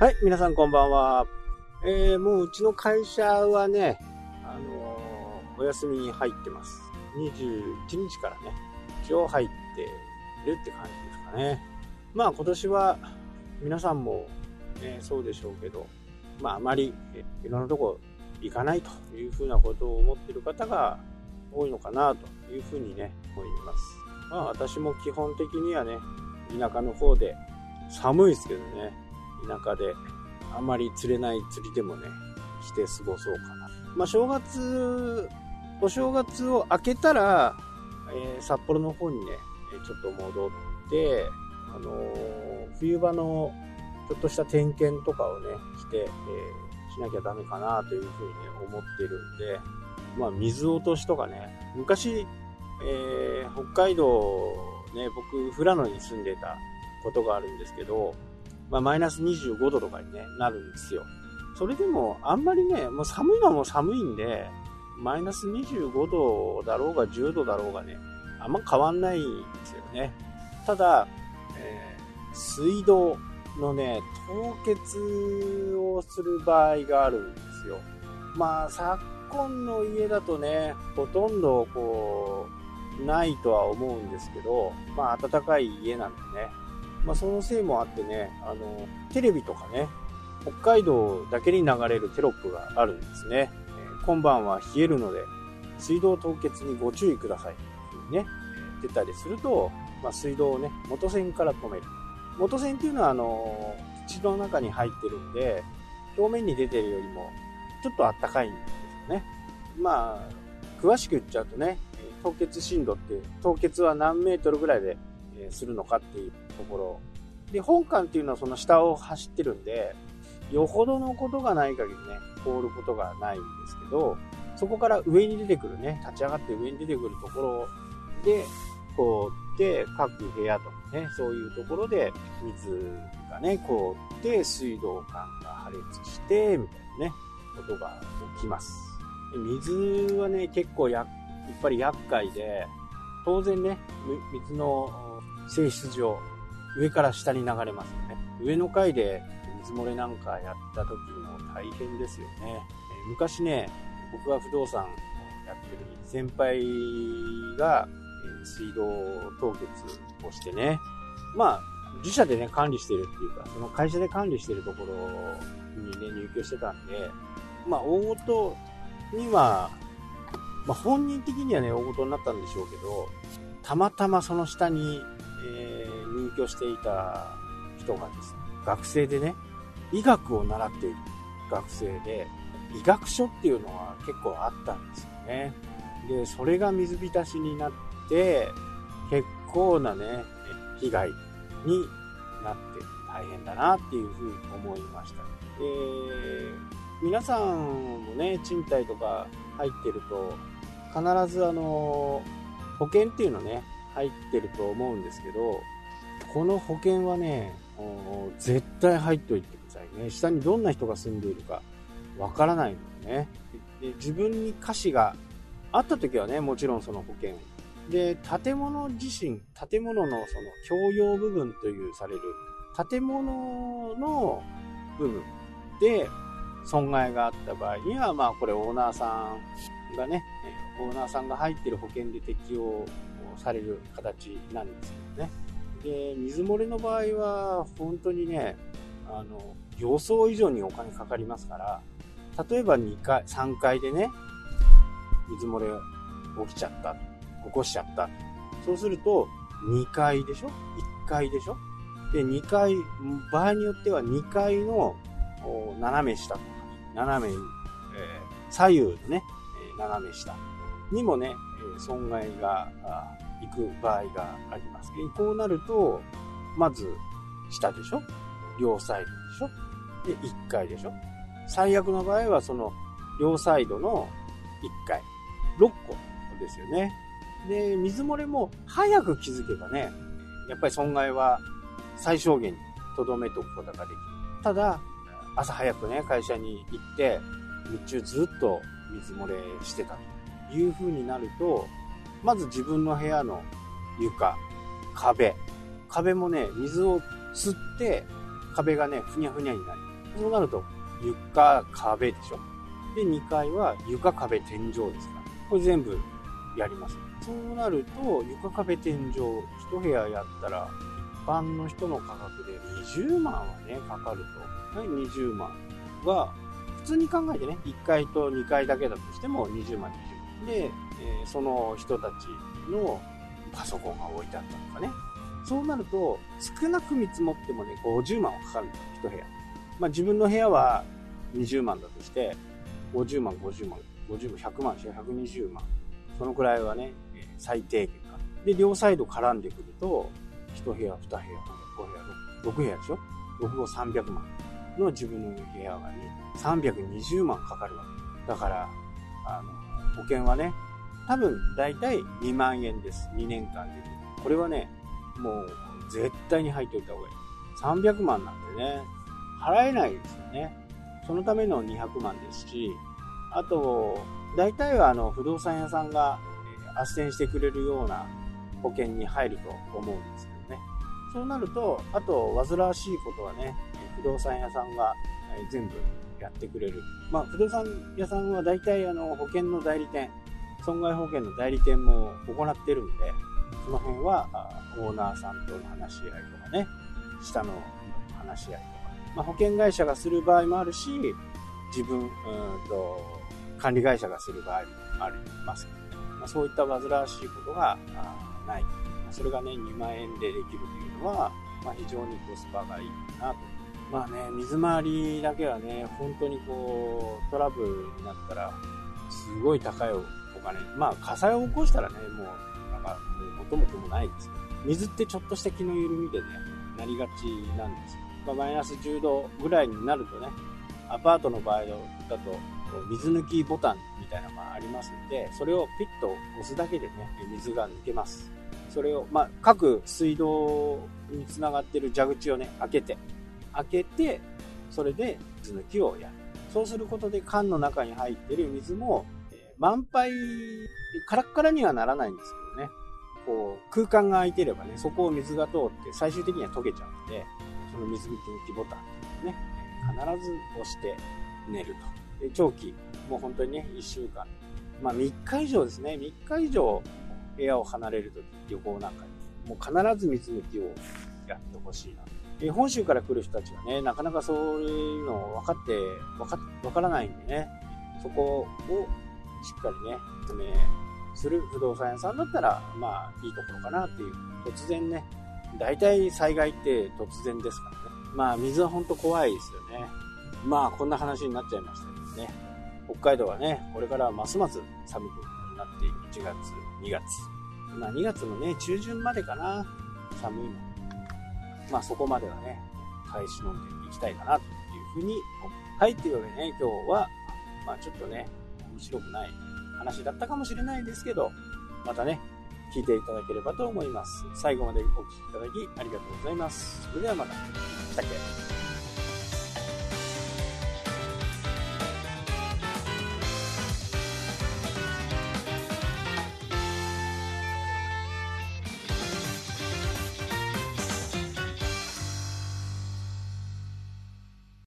はい、皆さんこんばんは。えー、もううちの会社はね、あのー、お休みに入ってます。21日からね、一応入ってるって感じですかね。まあ今年は皆さんも、ね、そうでしょうけど、まああまりいろんなとこ行かないというふうなことを思ってる方が多いのかなというふうにね、思います。まあ私も基本的にはね、田舎の方で寒いですけどね、田舎であんまり釣れない釣りでもね、して過ごそうかな。まあ、正月、お正月を明けたら、えー、札幌の方にね、ちょっと戻って、あのー、冬場のちょっとした点検とかをね、して、えー、しなきゃダメかなというふうにね、思ってるんで、まあ、水落としとかね、昔、え、北海道、ね、僕、富良野に住んでたことがあるんですけど、まあ、マイナス25度とかに、ね、なるんですよ。それでも、あんまりね、もう寒いのはもう寒いんで、マイナス25度だろうが10度だろうがね、あんま変わんないんですよね。ただ、えー、水道のね、凍結をする場合があるんですよ。まあ、昨今の家だとね、ほとんどこう、ないとは思うんですけど、まあ、暖かい家なんでね、まあ、そのせいもあってね、あの、テレビとかね、北海道だけに流れるテロップがあるんですね。えー、今晩は冷えるので、水道凍結にご注意ください。というね、出たりすると、まあ、水道をね、元栓から止める。元栓っていうのは、あの、土の中に入ってるんで、表面に出てるよりも、ちょっとあったかいんですよね。まあ、詳しく言っちゃうとね、凍結深度って、凍結は何メートルぐらいでするのかっていうところ。で、本館っていうのはその下を走ってるんで、よほどのことがない限りね、凍ることがないんですけど、そこから上に出てくるね、立ち上がって上に出てくるところで、凍って、各部屋とかね、そういうところで水がね、凍って水道管が破裂して、みたいなね、ことが起きます。水はね、結構や、やっぱり厄介で、当然ね、水の性質上、上から下に流れますよね。上の階で水漏れなんかやった時も大変ですよね。昔ね、僕が不動産やってる先輩が水道凍結をしてね、まあ、自社でね、管理してるっていうか、その会社で管理してるところにね、入居してたんで、まあ、大事には、まあ、本人的にはね、大事になったんでしょうけど、たまたまその下にえー、入居していた人がですね、学生でね、医学を習っている学生で、医学書っていうのは結構あったんですよね。で、それが水浸しになって、結構なね、被害になって大変だなっていうふうに思いました。で、皆さんもね、賃貸とか入ってると、必ずあの、保険っていうのね、入ってると思うんですけど、この保険はね、絶対入っといてくださいね。下にどんな人が住んでいるかわからないのでねで。自分に瑕疵があった時はね、もちろんその保険。で、建物自身、建物のその共用部分というされる、建物の部分で損害があった場合には、まあこれオーナーさんがね、オーナーさんが入ってる保険で適用される形なんですけどね。で、水漏れの場合は、本当にね、あの、予想以上にお金かかりますから、例えば2回、3階でね、水漏れ起きちゃった。起こしちゃった。そうすると、2階でしょ ?1 階でしょ？で、2階、場合によっては2階の斜め下とか、斜め、えー、左右のね、斜め下にもね、損害が行く場合があります。こうなると、まず、下でしょ？両サイドでしょ？で、1階でしょ？最悪の場合は、その、両サイドの1階。6個ですよね。で、水漏れも早く気づけばね、やっぱり損害は最小限に留めておくことができる。ただ、朝早くね、会社に行って、日中ずっと水漏れしてたという風になると、まず自分の部屋の床、壁。壁もね、水を吸って、壁がね、ふにゃふにゃになります。そうなると、床、壁でしょ。で、2階は床、壁、天井ですから。これ全部やります。そうなると、床、壁、天井、1部屋やったら、一般の人の価格で20万はね、かかると。はい、20万は、普通に考えてね、1階と2階だけだとしても20万、20万。で、えー、その人たちのパソコンが置いてあったとかね。そうなると、少なく見積もってもね、50万はかかるんです1部屋。まあ自分の部屋は20万だとして、50万、50万、50万、100万、120万。そのくらいはね、最低限か。で、両サイド絡んでくると、1部屋、2部屋、5部屋、6部屋でしょ ?6 号300万の自分の部屋がね、320万かかるわけ。だから、あの、保険はね、多分、だいたい2万円です。2年間で。これはね、もう、絶対に入っておいた方がいい。300万なんでね、払えないですよね。そのための200万ですし、あと、大体はあの不動産屋さんが斡旋してくれるような保険に入ると思うんですけどね。そうなると、あと、煩わしいことはね、不動産屋さんが全部やってくれる。まあ、不動産屋さんは大体あの保険の代理店、損害保険の代理店も行ってるんで、その辺はオーナーさんとの話し合いとかね、下の話し合いとか、まあ、保険会社がする場合もあるし、自分、うんと、管理会社がする場合もありますけど。まあ、そういった煩わしいことがない。それがね、2万円でできるというのは、まあ、非常にコスパがいいかなと。まあね、水回りだけはね、本当にこう、トラブルになったら、すごい高いお金。まあ、火災を起こしたらね、もう、なんか、もう元も子もないですけど、水ってちょっとした気の緩みでね、なりがちなんですよ。まあ、マイナス10度ぐらいになるとね、アパートの場合だと、水抜きボタンみたいなのがありますので、それをピッと押すだけでね、水が抜けます。それを、まあ、各水道につながってる蛇口をね、開けて、開けて、それで水抜きをやる。そうすることで缶の中に入ってる水も、え、満杯、カラッカラにはならないんですけどね、こう、空間が空いてればね、そこを水が通って最終的には溶けちゃうので、その水抜きボタンっていうのをね、必ず押して寝ると。長期、もう本当にね、1週間。まあ3日以上ですね。3日以上部屋を離れるとき、旅行なんかに、もう必ず水抜きをやってほしいな。え本州から来る人たちはね、なかなかそういうのを分かって、分か、分からないんでね、そこをしっかりね、説明する不動産屋さんだったら、まあいいところかなっていう。突然ね、大体災害って突然ですからね。まあ水は本当怖いですよね。まあこんな話になっちゃいましたけどね。北海道はね、これからますます寒くなって1月、2月。まあ2月のね、中旬までかな。寒いの。まあそこまではね、返し飲んでいきたいかなというふうに思う。はい、というわけでね、今日は、まあちょっとね、面白くない話だったかもしれないんですけど、またね、聞いていただければと思います。最後までお聴きいただきありがとうございます。それではまた。したっけ？